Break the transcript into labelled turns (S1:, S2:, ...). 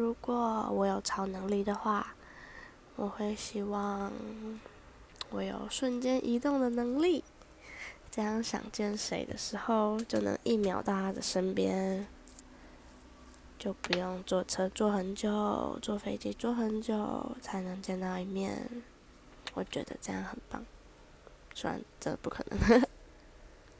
S1: 如果我有超能力的话我会希望我有瞬间移动的能力。这样想见谁的时候就能一秒到他的身边。就不用坐车坐很久坐飞机坐很久才能见到一面。我觉得这样很棒虽然这不可能。